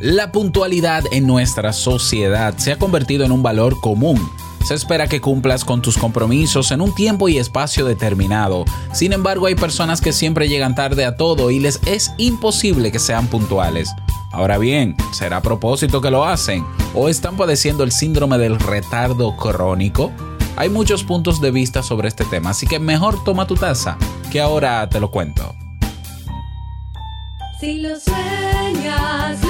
La puntualidad en nuestra sociedad se ha convertido en un valor común. Se espera que cumplas con tus compromisos en un tiempo y espacio determinado. Sin embargo, hay personas que siempre llegan tarde a todo y les es imposible que sean puntuales. Ahora bien, ¿será a propósito que lo hacen? ¿O están padeciendo el síndrome del retardo crónico? Hay muchos puntos de vista sobre este tema, así que mejor toma tu taza, que ahora te lo cuento. Si lo sueñas,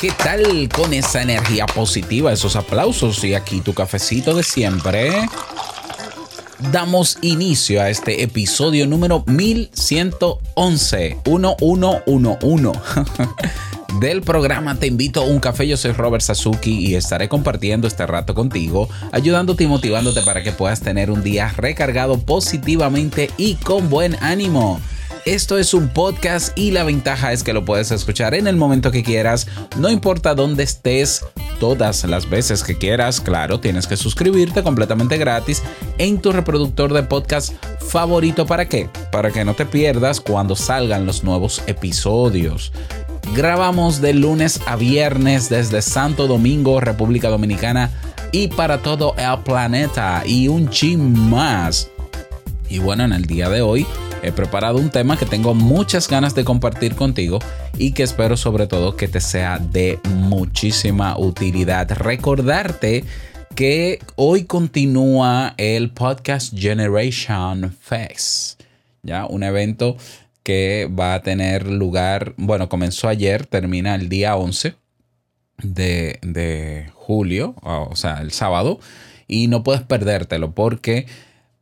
¿Qué tal con esa energía positiva, esos aplausos y aquí tu cafecito de siempre? Damos inicio a este episodio número 1111, 1111 del programa Te invito a un café. Yo soy Robert Sasuki y estaré compartiendo este rato contigo, ayudándote y motivándote para que puedas tener un día recargado positivamente y con buen ánimo. Esto es un podcast y la ventaja es que lo puedes escuchar en el momento que quieras, no importa dónde estés, todas las veces que quieras. Claro, tienes que suscribirte completamente gratis en tu reproductor de podcast favorito. ¿Para qué? Para que no te pierdas cuando salgan los nuevos episodios. Grabamos de lunes a viernes desde Santo Domingo, República Dominicana y para todo el planeta y un chin más. Y bueno, en el día de hoy he preparado un tema que tengo muchas ganas de compartir contigo y que espero sobre todo que te sea de muchísima utilidad. Recordarte que hoy continúa el Podcast Generation Fest, ya un evento que va a tener lugar, bueno, comenzó ayer, termina el día 11 de, de julio, o sea, el sábado, y no puedes perdértelo porque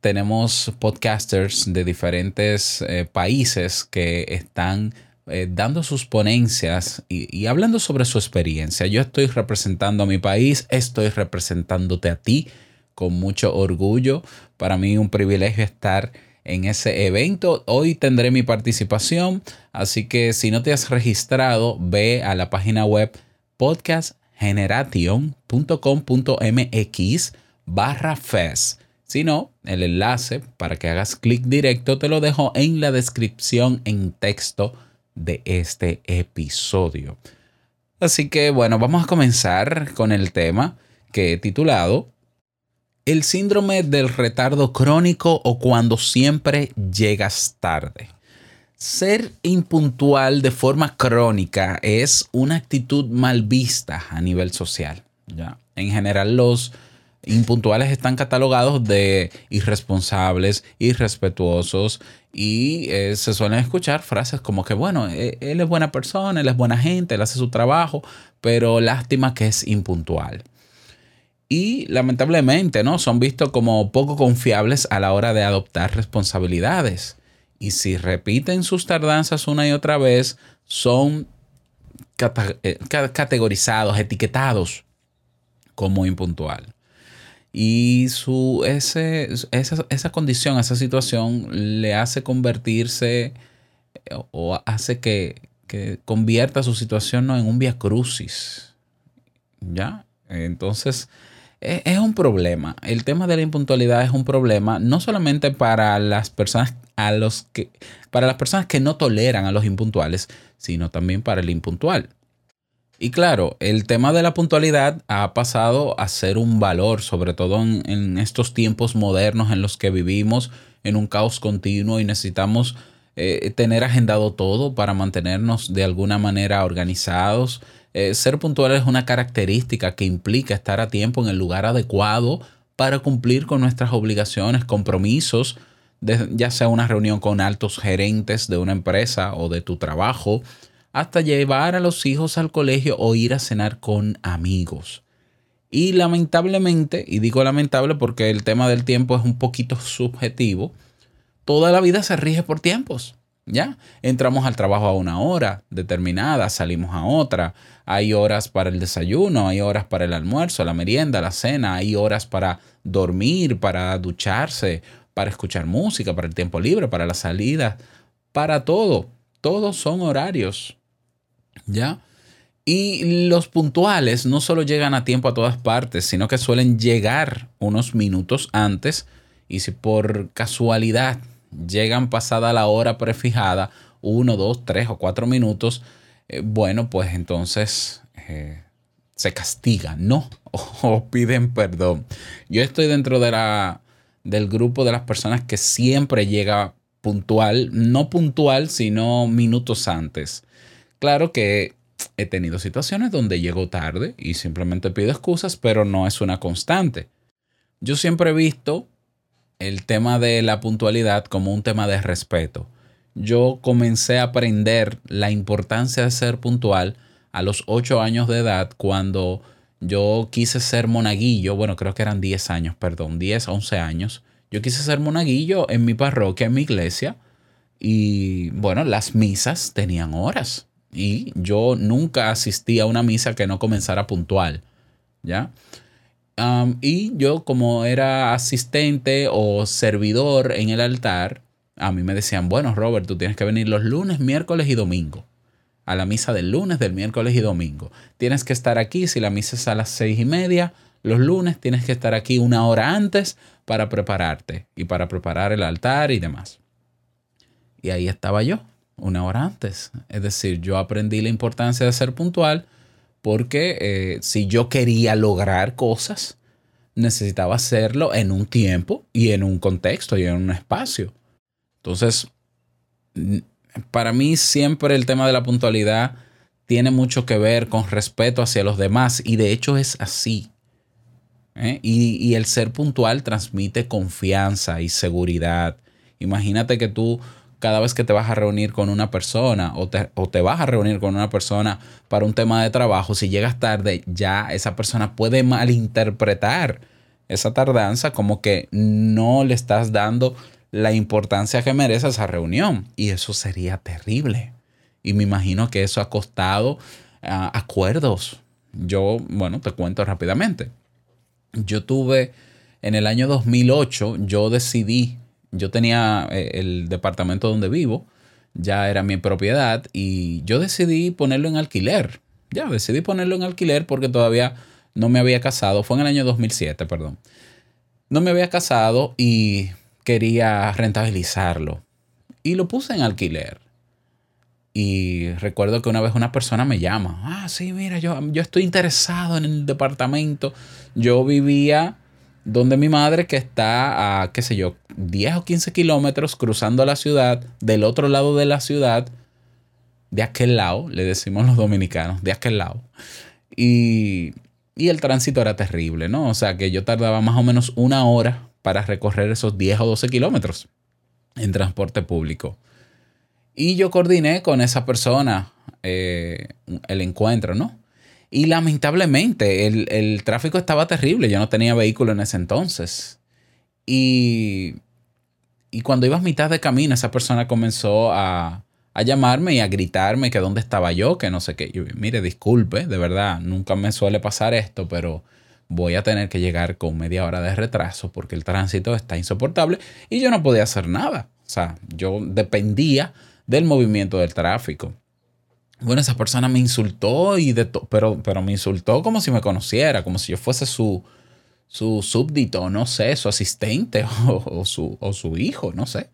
tenemos podcasters de diferentes eh, países que están eh, dando sus ponencias y, hablando sobre su experiencia. Yo estoy representando a mi país, estoy representándote a ti con mucho orgullo. Para mí un privilegio estar en ese evento. Hoy tendré mi participación, así que si no te has registrado, ve a la página web podcastgeneration.com.mx barra fest. Si no, el enlace para que hagas clic directo te lo dejo en la descripción en texto de este episodio. Así que bueno, vamos a comenzar con el tema que he titulado El síndrome del retardo crónico o cuando siempre llegas tarde. Ser impuntual de forma crónica es una actitud mal vista a nivel social. ¿ya? En general los impuntuales están catalogados de irresponsables, irrespetuosos y eh, se suelen escuchar frases como que, bueno, eh, él es buena persona, él es buena gente, él hace su trabajo, pero lástima que es impuntual. Y lamentablemente, ¿no? Son vistos como poco confiables a la hora de adoptar responsabilidades. Y si repiten sus tardanzas una y otra vez, son eh, ca- categorizados, etiquetados como impuntual. Y su, ese, esa, esa condición, esa situación le hace convertirse eh, o hace que, que convierta su situación ¿no? en un via crucis. ¿Ya? Entonces, e- es un problema. El tema de la impuntualidad es un problema no solamente para las personas a los que para las personas que no toleran a los impuntuales, sino también para el impuntual. Y claro, el tema de la puntualidad ha pasado a ser un valor, sobre todo en, estos tiempos modernos en los que vivimos en un caos continuo y necesitamos eh, tener agendado todo para mantenernos de alguna manera organizados. Eh, ser puntual es una característica que implica estar a tiempo en el lugar adecuado para cumplir con nuestras obligaciones, compromisos, ya sea una reunión con altos gerentes de una empresa o de tu trabajo, hasta llevar a los hijos al colegio o ir a cenar con amigos. Y lamentablemente, y digo lamentable porque el tema del tiempo es un poquito subjetivo, toda la vida se rige por tiempos. ¿Ya? Entramos al trabajo a una hora determinada, salimos a otra. Hay horas para el desayuno, hay horas para el almuerzo, la merienda, la cena, hay horas para dormir, para ducharse, para escuchar música, para el tiempo libre, para la salida, para todo. Todos son horarios. ¿Ya? Y los puntuales no solo llegan a tiempo a todas partes, sino que suelen llegar unos minutos antes y si por casualidad llegan pasada la hora prefijada, uno, dos, tres o cuatro minutos, eh, bueno, pues entonces eh, se castigan, ¿no? O piden perdón. Yo estoy dentro de la, del grupo de las personas que siempre llega puntual, no puntual, sino minutos antes. Claro que he tenido situaciones donde llego tarde y simplemente pido excusas, pero no es una constante. Yo siempre he visto el tema de la puntualidad como un tema de respeto. Yo comencé a aprender la importancia de ser puntual a los 8 años de edad cuando yo quise ser monaguillo, bueno, creo que eran 10 años, perdón, 10, 11 años. Yo quise ser monaguillo en mi parroquia, en mi iglesia, y bueno, las misas tenían horas y yo nunca asistí a una misa que no comenzara puntual, ¿ya? Y yo como era asistente o servidor en el altar, a mí me decían, bueno, Robert, tú tienes que venir los lunes, miércoles y domingo. A la misa del lunes, del miércoles y domingo. Tienes que estar aquí, si la misa es a las seis y media, los lunes tienes que estar aquí una hora antes para prepararte y para preparar el altar y demás. Y ahí estaba yo, una hora antes. Es decir, yo aprendí la importancia de ser puntual porque eh, si yo quería lograr cosas, necesitaba hacerlo en un tiempo y en un contexto y en un espacio. Entonces, para mí siempre el tema de la puntualidad tiene mucho que ver con respeto hacia los demás y de hecho es así. ¿Eh? Y, el ser puntual transmite confianza y seguridad. Imagínate que tú cada vez que te vas a reunir con una persona o te, o te vas a reunir con una persona para un tema de trabajo, si llegas tarde, ya esa persona puede malinterpretar esa tardanza como que no le estás dando la importancia que merece esa reunión. Y eso sería terrible. Y me imagino que eso ha costado ah, acuerdos. Yo, bueno, te cuento rápidamente. Yo tuve en el año 2008, yo decidí, yo tenía eh, el departamento donde vivo, ya era mi propiedad y yo decidí ponerlo en alquiler. Ya, decidí ponerlo en alquiler porque todavía no me había casado. Fue en el año 2007, perdón. No me había casado y quería rentabilizarlo. Y lo puse en alquiler. Y recuerdo que una vez una persona me llama. Ah, sí, mira, yo, yo estoy interesado en el departamento. Yo vivía donde mi madre, que está a, qué sé yo, 10 o 15 kilómetros cruzando la ciudad, del otro lado de la ciudad, de aquel lado, le decimos los dominicanos, de aquel lado. Y, y el tránsito era terrible, ¿no? O sea que yo tardaba más o menos una hora para recorrer esos 10 o 12 kilómetros en transporte público. Y yo coordiné con esa persona eh, el encuentro, ¿no? Y lamentablemente el, el tráfico estaba terrible. Yo no tenía vehículo en ese entonces. Y, y cuando iba a mitad de camino, esa persona comenzó a, a llamarme y a gritarme que dónde estaba yo, que no sé qué. Yo, mire, disculpe, de verdad, nunca me suele pasar esto, pero voy a tener que llegar con media hora de retraso porque el tránsito está insoportable y yo no podía hacer nada. O sea, yo dependía del movimiento del tráfico. Bueno, esa persona me insultó y de pero, pero me insultó como si me conociera, como si yo fuese su, su súbdito, no sé, su asistente o, o su, o su hijo, no sé.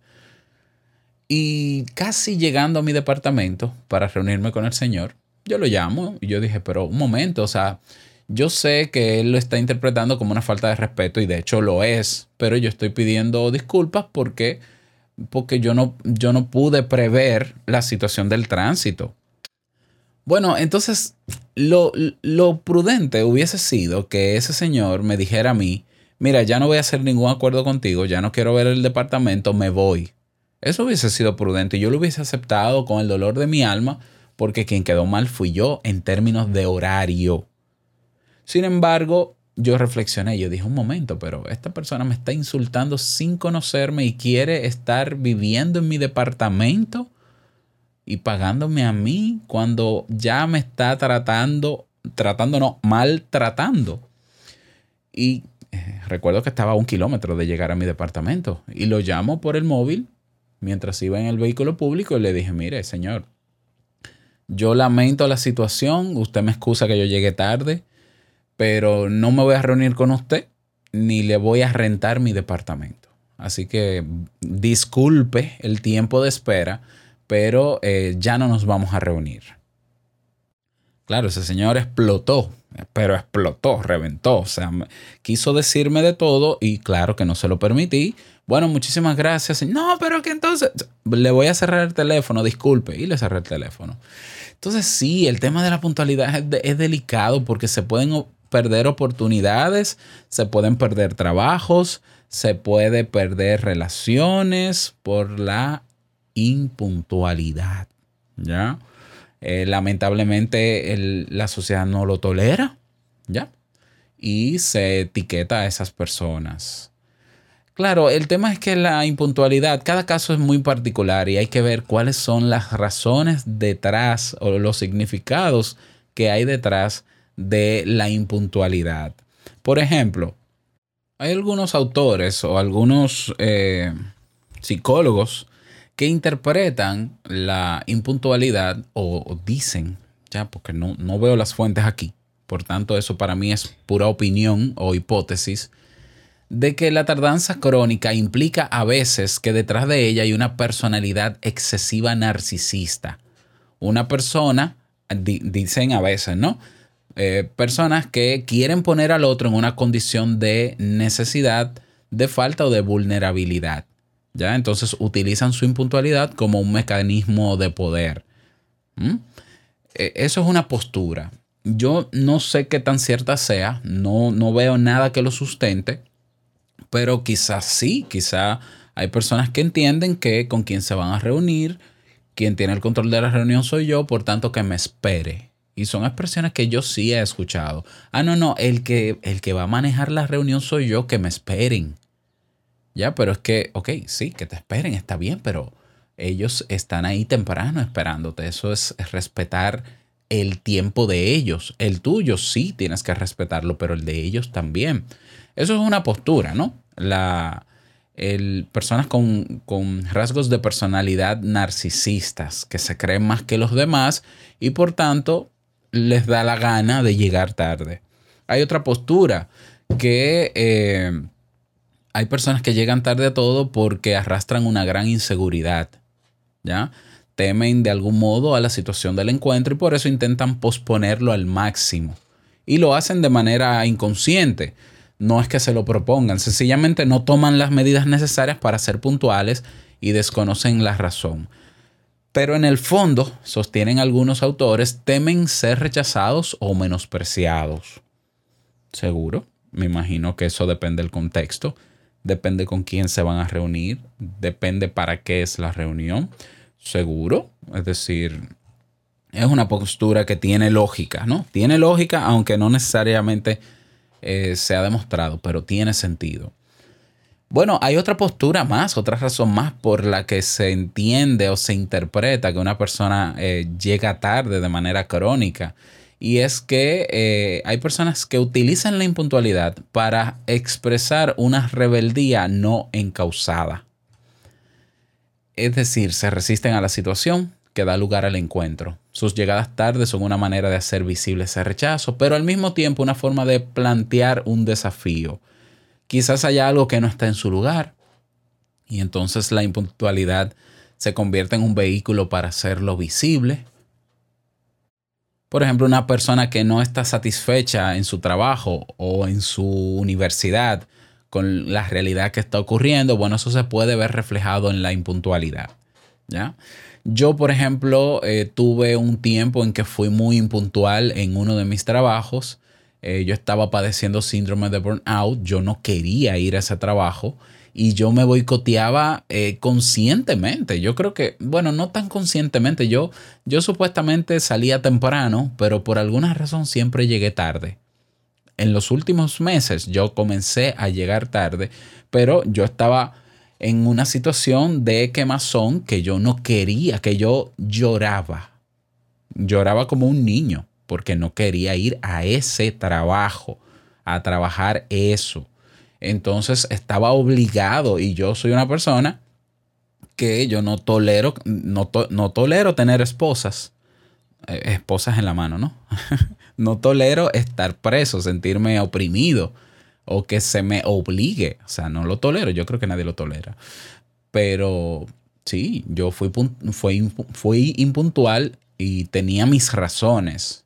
Y casi llegando a mi departamento para reunirme con el señor, yo lo llamo y yo dije, pero un momento, o sea, yo sé que él lo está interpretando como una falta de respeto y de hecho lo es, pero yo estoy pidiendo disculpas porque, porque yo, no, yo no pude prever la situación del tránsito. Bueno, entonces lo, lo prudente hubiese sido que ese señor me dijera a mí, mira, ya no voy a hacer ningún acuerdo contigo, ya no quiero ver el departamento, me voy. Eso hubiese sido prudente. Yo lo hubiese aceptado con el dolor de mi alma porque quien quedó mal fui yo en términos de horario. Sin embargo, yo reflexioné, yo dije un momento, pero esta persona me está insultando sin conocerme y quiere estar viviendo en mi departamento y pagándome a mí cuando ya me está tratando, tratando no, maltratando. Y eh, recuerdo que estaba a un kilómetro de llegar a mi departamento y lo llamo por el móvil mientras iba en el vehículo público y le dije, mire, señor, yo lamento la situación, usted me excusa que yo llegué tarde, pero no me voy a reunir con usted ni le voy a rentar mi departamento. Así que disculpe el tiempo de espera, pero eh, ya no nos vamos a reunir. Claro, ese señor explotó, pero explotó, reventó. O sea, quiso decirme de todo y claro que no se lo permití. Bueno, muchísimas gracias. No, pero que entonces le voy a cerrar el teléfono, disculpe. Y le cerré el teléfono. Entonces sí, el tema de la puntualidad es, es delicado porque se pueden perder oportunidades, se pueden perder trabajos, se puede perder relaciones por la impuntualidad. ¿Ya? Eh, lamentablemente la sociedad no lo tolera, ¿ya? Y se etiqueta a esas personas. Claro, el tema es que la impuntualidad, cada caso es muy particular y hay que ver cuáles son las razones detrás o los significados que hay detrás de la impuntualidad. Por ejemplo, hay algunos autores o algunos eh, psicólogos que interpretan la impuntualidad o, dicen, ya, porque no, no veo las fuentes aquí, por tanto eso para mí es pura opinión o hipótesis, de que la tardanza crónica implica a veces que detrás de ella hay una personalidad excesiva narcisista. Una persona, dicen a veces, ¿no? Eh, personas que quieren poner al otro en una condición de necesidad, de falta o de vulnerabilidad. ¿ya? Entonces utilizan su impuntualidad como un mecanismo de poder. E, eso es una postura. Yo no sé qué tan cierta sea, no, no veo nada que lo sustente, pero quizás sí, quizás hay personas que entienden que con quien se van a reunir, quien tiene el control de la reunión soy yo, por tanto que me espere. Y son expresiones que yo sí he escuchado. Ah, no, no, el que, el que va a manejar la reunión soy yo, que me esperen. Ya, pero es que, ok, sí, que te esperen, está bien, pero ellos están ahí temprano esperándote. Eso es respetar el tiempo de ellos. El tuyo sí tienes que respetarlo, pero el de ellos también. Eso es una postura, ¿no? La, el, personas con, con rasgos de personalidad narcisistas, que se creen más que los demás y por tanto les da la gana de llegar tarde. Hay otra postura que... Eh, hay personas que llegan tarde a todo porque arrastran una gran inseguridad, ¿ya? Temen de algún modo a la situación del encuentro y por eso intentan posponerlo al máximo. Y lo hacen de manera inconsciente. No es que se lo propongan, sencillamente no toman las medidas necesarias para ser puntuales y desconocen la razón. Pero en el fondo, sostienen algunos autores, temen ser rechazados o menospreciados. ¿Seguro? Me imagino que eso depende del contexto depende con quién se van a reunir, depende para qué es la reunión, seguro. Es decir, es una postura que tiene lógica, ¿no? Tiene lógica, aunque no necesariamente eh, se ha demostrado, pero tiene sentido. Bueno, hay otra postura más, otra razón más por la que se entiende o se interpreta que una persona eh, llega tarde de manera crónica y es que eh, hay personas que utilizan la impuntualidad para expresar una rebeldía no encausada. Es decir, se resisten a la situación que da lugar al encuentro. Sus llegadas tarde son una manera de hacer visible ese rechazo, pero al mismo tiempo una forma de plantear un desafío. Quizás haya algo que no está en su lugar y entonces la impuntualidad se convierte en un vehículo para hacerlo visible por ejemplo, una persona que no está satisfecha en su trabajo o en su universidad con la realidad que está ocurriendo, bueno, eso se puede ver reflejado en la impuntualidad. ¿ya? Yo, por ejemplo, eh, tuve un tiempo en que fui muy impuntual en uno de mis trabajos. Eh, yo estaba padeciendo síndrome de burnout, yo no quería ir a ese trabajo y yo me boicoteaba eh, conscientemente. Yo creo que, bueno, no tan conscientemente. Yo, yo supuestamente salía temprano, pero por alguna razón siempre llegué tarde. En los últimos meses yo comencé a llegar tarde, pero yo estaba en una situación de quemazón que yo no quería, que yo lloraba. Lloraba como un niño porque no quería ir a ese trabajo, a trabajar eso entonces estaba obligado y yo soy una persona que yo no tolero, no, no tolero tener esposas, eh, esposas en la mano, ¿no? no tolero estar preso, sentirme oprimido o que se me obligue, o sea, no lo tolero, yo creo que nadie lo tolera. Pero sí, yo fui, fui, fui impuntual y tenía mis razones.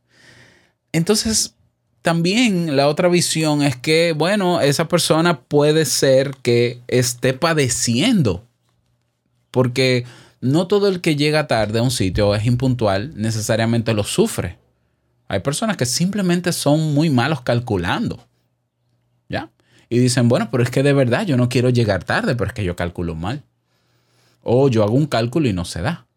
Entonces, también la otra visión es que, bueno, esa persona puede ser que esté padeciendo, porque no todo el que llega tarde a un sitio o es impuntual necesariamente lo sufre. Hay personas que simplemente son muy malos calculando. ¿Ya? Y dicen, bueno, pero es que de verdad yo no quiero llegar tarde, pero es que yo calculo mal. O yo hago un cálculo y no se da.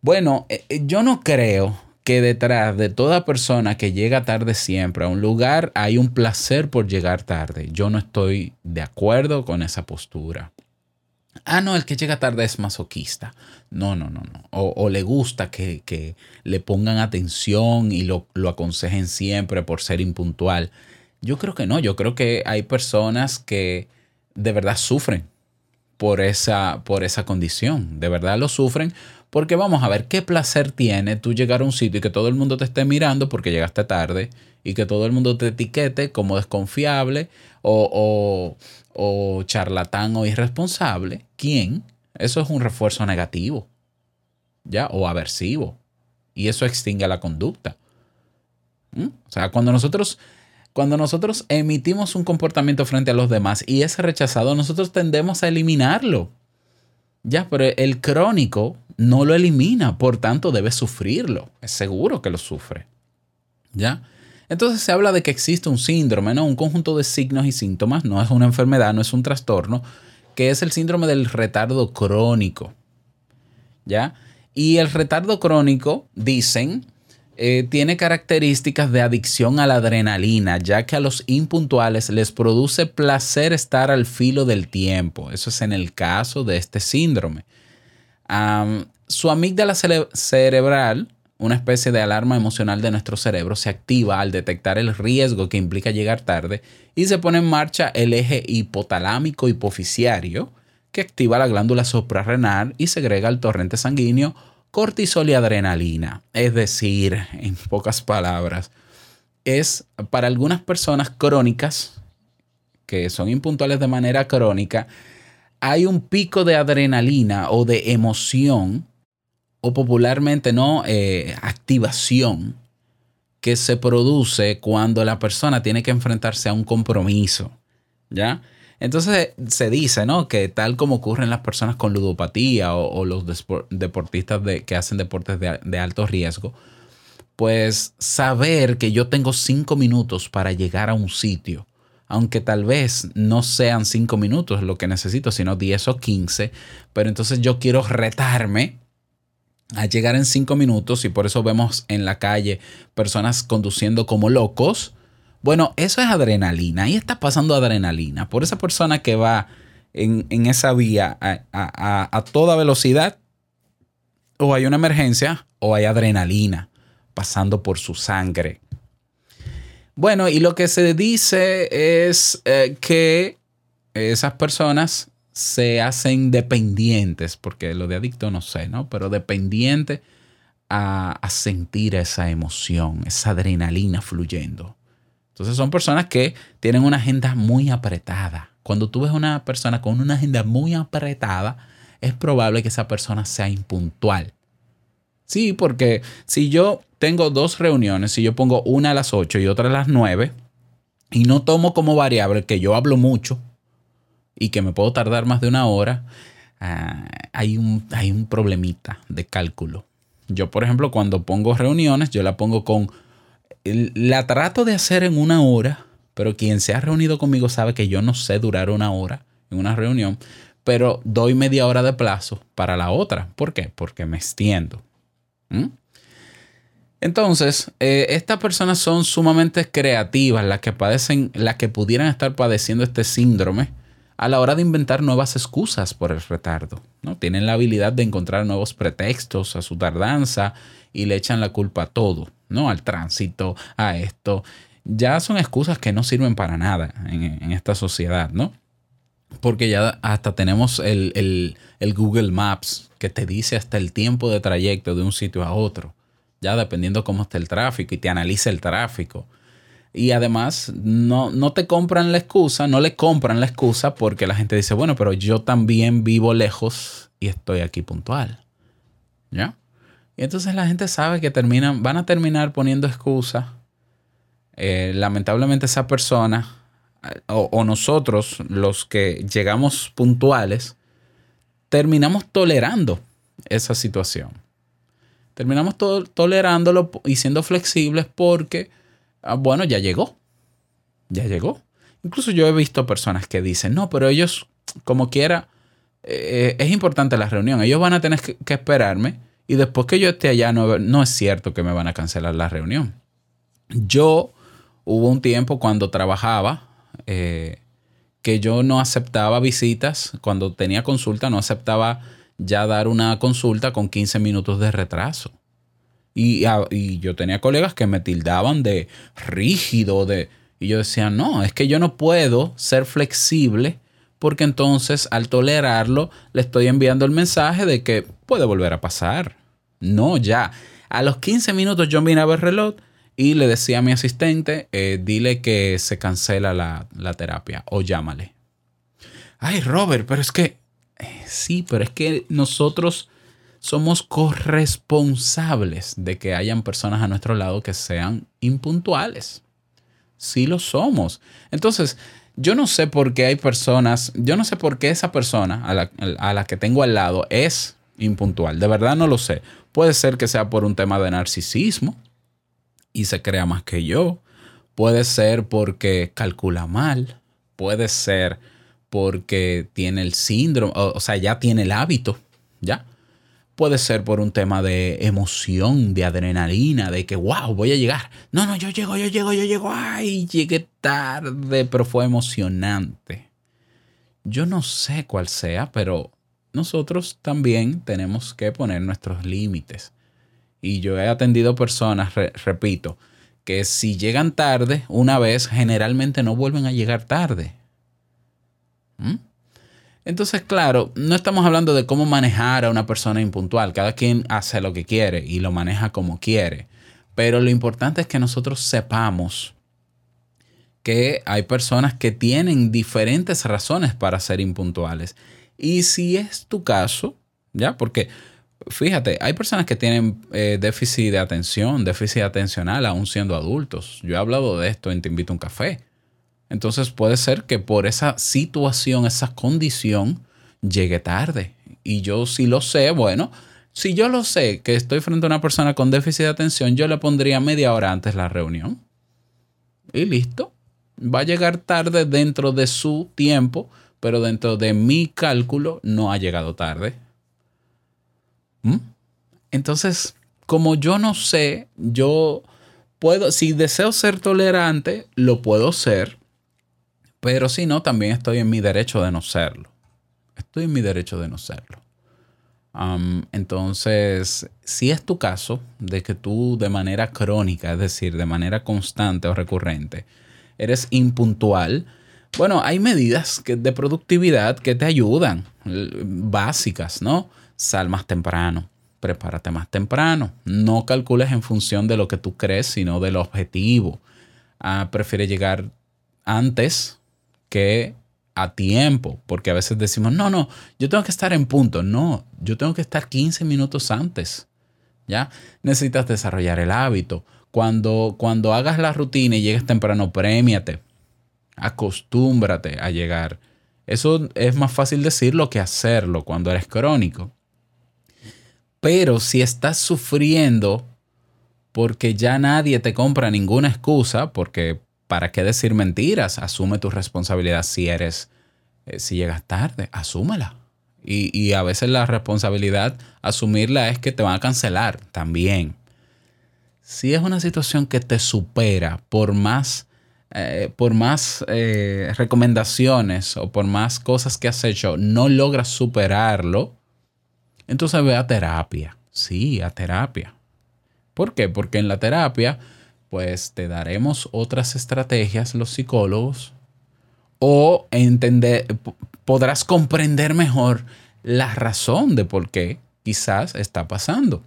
Bueno, eh, eh, yo no creo que detrás de toda persona que llega tarde siempre a un lugar hay un placer por llegar tarde. Yo no estoy de acuerdo con esa postura. Ah, no, el que llega tarde es masoquista. No, no, no, no. O, le gusta que, le pongan atención y lo, lo aconsejen siempre por ser impuntual. Yo creo que no. Yo creo que hay personas que de verdad sufren por esa, por esa condición. De verdad lo sufren porque vamos a ver qué placer tiene tú llegar a un sitio y que todo el mundo te esté mirando porque llegaste tarde y que todo el mundo te etiquete como desconfiable o, o, charlatán o irresponsable. ¿Quién? Eso es un refuerzo negativo, ¿ya? O aversivo. Y eso extingue la conducta. ¿Mm? O sea, cuando nosotros, cuando nosotros emitimos un comportamiento frente a los demás y es rechazado, nosotros tendemos a eliminarlo. Ya, pero el crónico no lo elimina, por tanto debe sufrirlo. Es seguro que lo sufre. ¿Ya? Entonces se habla de que existe un síndrome, ¿no? Un conjunto de signos y síntomas, no es una enfermedad, no es un trastorno, que es el síndrome del retardo crónico. ¿Ya? Y el retardo crónico, dicen, eh, tiene características de adicción a la adrenalina, ya que a los impuntuales les produce placer estar al filo del tiempo. Eso es en el caso de este síndrome. Su amígdala cerebral, una especie de alarma emocional de nuestro cerebro, se activa al detectar el riesgo que implica llegar tarde y se pone en marcha el eje hipotalámico hipoficiario, que activa la glándula suprarrenal y segrega el torrente sanguíneo cortisol y adrenalina. Es decir, en pocas palabras, es para algunas personas crónicas, que son impuntuales de manera crónica, hay un pico de adrenalina o de emoción, o popularmente no eh, activación, que se produce cuando la persona tiene que enfrentarse a un compromiso. ¿Ya? Entonces se dice, ¿no? Que tal como ocurre en las personas con ludopatía o, los deportistas que hacen deportes de, alto riesgo, pues saber que yo tengo cinco minutos para llegar a un sitio, aunque tal vez no sean cinco minutos lo que necesito, sino 10 o 15, pero entonces yo quiero retarme a llegar en cinco minutos y por eso vemos en la calle personas conduciendo como locos bueno, eso es adrenalina. Ahí está pasando adrenalina. Por esa persona que va en, esa vía a, toda velocidad, o hay una emergencia o hay adrenalina pasando por su sangre. Bueno, y lo que se dice es eh, que esas personas se hacen dependientes, porque lo de adicto no sé, ¿no? Pero dependiente a sentir esa emoción, esa adrenalina fluyendo. Entonces son personas que tienen una agenda muy apretada. Cuando tú ves una persona con una agenda muy apretada, es probable que esa persona sea impuntual. Sí, porque si yo tengo dos reuniones y yo pongo una a las 8 y otra a las 9 y no tomo como variable que yo hablo mucho y que me puedo tardar más de una hora, ah, hay, un, hay un problemita de cálculo. Yo, por ejemplo, cuando pongo reuniones, yo la pongo con... La trato de hacer en una hora, pero quien se ha reunido conmigo sabe que yo no sé durar una hora en una reunión, pero doy media hora de plazo para la otra. ¿Por qué? Porque me extiendo. ¿Mm? Entonces, eh, estas personas son sumamente creativas, las que padecen, las que pudieran estar padeciendo este síndrome a la hora de inventar nuevas excusas por el retardo. ¿no? Tienen la habilidad de encontrar nuevos pretextos a su tardanza y le echan la culpa a todo, ¿no? Al tránsito, a esto. Ya son excusas que no sirven para nada en, esta sociedad, ¿no? Porque ya hasta tenemos el, el Google Maps que te dice hasta el tiempo de trayecto de un sitio a otro ya dependiendo cómo esté el tráfico y te analiza el tráfico. Y además no, no te compran la excusa, no le compran la excusa porque la gente dice, bueno, pero yo también vivo lejos y estoy aquí puntual. ¿Ya? Y entonces la gente sabe que terminan, van a terminar poniendo excusas. Eh, lamentablemente esa persona o, o nosotros, los que llegamos puntuales, terminamos tolerando esa situación terminamos to tolerándolo y siendo flexibles porque, ah, bueno, ya llegó. Ya llegó. Incluso yo he visto personas que dicen, no, pero ellos, como quiera, eh, es importante la reunión. Ellos van a tener que, que, esperarme y después que yo esté allá, no, no es cierto que me van a cancelar la reunión. Yo hubo un tiempo cuando trabajaba eh, que yo no aceptaba visitas, cuando tenía consulta, no aceptaba ya dar una consulta con 15 minutos de retraso. Y, y, yo tenía colegas que me tildaban de rígido, de... Y yo decía, no, es que yo no puedo ser flexible porque entonces al tolerarlo le estoy enviando el mensaje de que puede volver a pasar. No, ya. A los 15 minutos yo miraba el reloj y le decía a mi asistente, eh, dile que se cancela la, la terapia o llámale. Ay, Robert, pero es que Sí, pero es que nosotros somos corresponsables de que hayan personas a nuestro lado que sean impuntuales. Sí lo somos. Entonces, yo no sé por qué hay personas, yo no sé por qué esa persona a la, a la, que tengo al lado es impuntual. De verdad no lo sé. Puede ser que sea por un tema de narcisismo y se crea más que yo. Puede ser porque calcula mal. Puede ser porque tiene el síndrome, o, sea, ya tiene el hábito, ¿ya? Puede ser por un tema de emoción, de adrenalina, de que, wow, voy a llegar. No, no, yo llego, yo llego, yo llego. Ay, llegué tarde, pero fue emocionante. Yo no sé cuál sea, pero nosotros también tenemos que poner nuestros límites. Y yo he atendido personas, re, repito, que si llegan tarde una vez, generalmente no vuelven a llegar tarde. Entonces, claro, no estamos hablando de cómo manejar a una persona impuntual. Cada quien hace lo que quiere y lo maneja como quiere. Pero lo importante es que nosotros sepamos que hay personas que tienen diferentes razones para ser impuntuales. Y si es tu caso, ¿ya? Porque fíjate, hay personas que tienen eh, déficit de atención, déficit atencional aún siendo adultos. Yo he hablado de esto en Te invito a un café. Entonces puede ser que por esa situación, esa condición, llegue tarde. Y yo si lo sé, bueno, si yo lo sé que estoy frente a una persona con déficit de atención, yo le pondría media hora antes la reunión. Y listo. Va a llegar tarde dentro de su tiempo, pero dentro de mi cálculo no ha llegado tarde. ¿Mm? Entonces, como yo no sé, yo puedo, si deseo ser tolerante, lo puedo ser pero si no, también estoy en mi derecho de no serlo. Estoy en mi derecho de no serlo. Entonces, si es tu caso de que tú de manera crónica, es decir, de manera constante o recurrente, eres impuntual, bueno, hay medidas que, de productividad que te ayudan, básicas, ¿no? Sal más temprano, prepárate más temprano, no calcules en función de lo que tú crees, sino del objetivo. Ah, prefiere llegar antes que a tiempo, porque a veces decimos, no, no, yo tengo que estar en punto. No, yo tengo que estar 15 minutos antes. ¿Ya? Necesitas desarrollar el hábito. Cuando, cuando hagas la rutina y llegues temprano, premiate. Acostúmbrate a llegar. Eso es más fácil decirlo que hacerlo cuando eres crónico. Pero si estás sufriendo porque ya nadie te compra ninguna excusa, porque ¿para qué decir mentiras? Asume tu responsabilidad si eres, eh, si llegas tarde, asúmela. Y, y a veces la responsabilidad, asumirla es que te van a cancelar también. Si es una situación que te supera por más, eh, por más eh, recomendaciones o por más cosas que has hecho, no logras superarlo, entonces ve a terapia. Sí, a terapia. ¿Por qué? Porque en la terapia, pues te daremos otras estrategias, los psicólogos, o entender, podrás comprender mejor la razón de por qué quizás está pasando.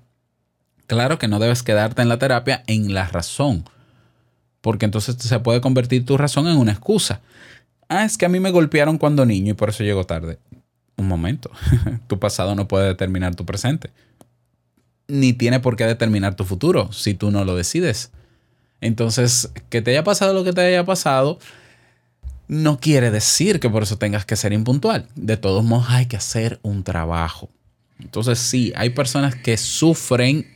Claro que no debes quedarte en la terapia en la razón, porque entonces se puede convertir tu razón en una excusa. Ah, es que a mí me golpearon cuando niño y por eso llego tarde. Un momento, tu pasado no puede determinar tu presente, ni tiene por qué determinar tu futuro si tú no lo decides. Entonces, que te haya pasado lo que te haya pasado, no quiere decir que por eso tengas que ser impuntual. De todos modos, hay que hacer un trabajo. Entonces, sí, hay personas que sufren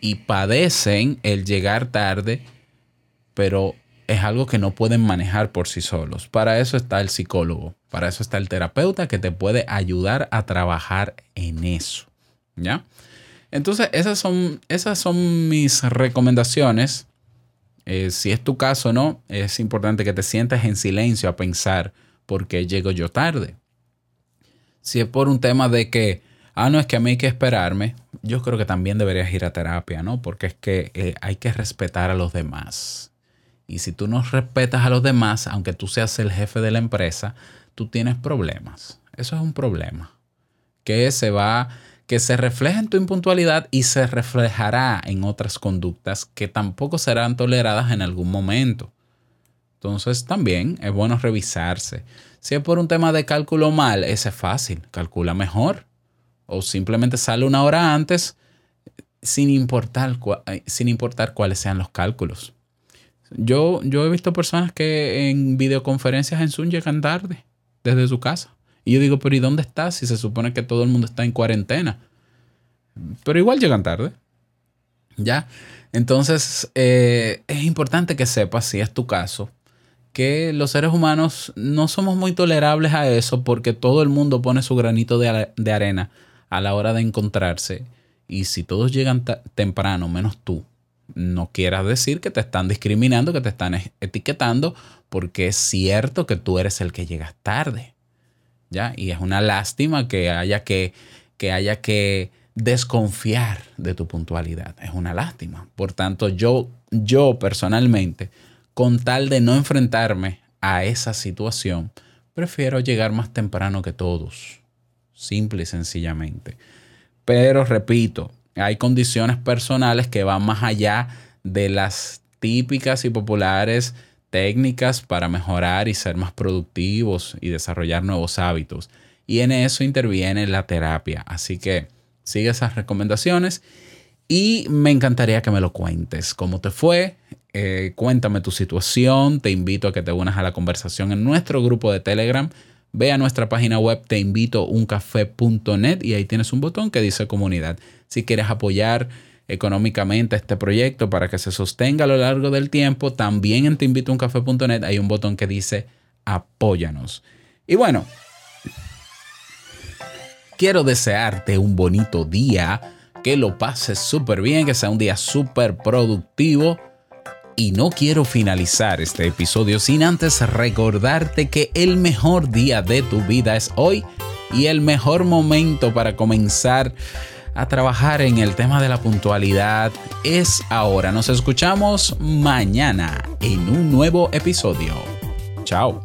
y padecen el llegar tarde, pero es algo que no pueden manejar por sí solos. Para eso está el psicólogo, para eso está el terapeuta que te puede ayudar a trabajar en eso. ¿Ya? Entonces, esas son, esas son mis recomendaciones. Eh, si es tu caso, ¿no? Es importante que te sientas en silencio a pensar por qué llego yo tarde. Si es por un tema de que, ah, no, es que a mí hay que esperarme, yo creo que también deberías ir a terapia, ¿no? Porque es que eh, hay que respetar a los demás. Y si tú no respetas a los demás, aunque tú seas el jefe de la empresa, tú tienes problemas. Eso es un problema. Que se va, que se refleja en tu impuntualidad y se reflejará en otras conductas que tampoco serán toleradas en algún momento. Entonces también es bueno revisarse. Si es por un tema de cálculo mal, ese es fácil, calcula mejor. O simplemente sale una hora antes sin importar, eh, sin importar cuáles sean los cálculos. Yo, yo he visto personas que en videoconferencias en Zoom llegan tarde desde su casa. Y yo digo, pero ¿y dónde estás si se supone que todo el mundo está en cuarentena? Pero igual llegan tarde. ¿Ya? Entonces, eh, es importante que sepas, si es tu caso, que los seres humanos no somos muy tolerables a eso porque todo el mundo pone su granito de, de arena a la hora de encontrarse. Y si todos llegan temprano, menos tú, no quieras decir que te están discriminando, que te están etiquetando, porque es cierto que tú eres el que llegas tarde. Y es una lástima que haya que, que haya que desconfiar de tu puntualidad. Es una lástima. Por tanto, yo, yo personalmente, con tal de no enfrentarme a esa situación, prefiero llegar más temprano que todos. Simple y sencillamente. Pero repito, hay condiciones personales que van más allá de las típicas y populares técnicas para mejorar y ser más productivos y desarrollar nuevos hábitos. Y en eso interviene la terapia. Así que sigue esas recomendaciones y me encantaría que me lo cuentes. ¿Cómo te fue? Eh, cuéntame tu situación. Te invito a que te unas a la conversación en nuestro grupo de Telegram. Ve a nuestra página web teinvitouncafé.net y ahí tienes un botón que dice comunidad. Si quieres apoyar económicamente este proyecto para que se sostenga a lo largo del tiempo, también en teinvitouncafé.net hay un botón que dice apóyanos. Y bueno, quiero desearte un bonito día, que lo pases súper bien, que sea un día súper productivo. Y no quiero finalizar este episodio sin antes recordarte que el mejor día de tu vida es hoy y el mejor momento para comenzar a trabajar en el tema de la puntualidad es ahora. Nos escuchamos mañana en un nuevo episodio. Chao.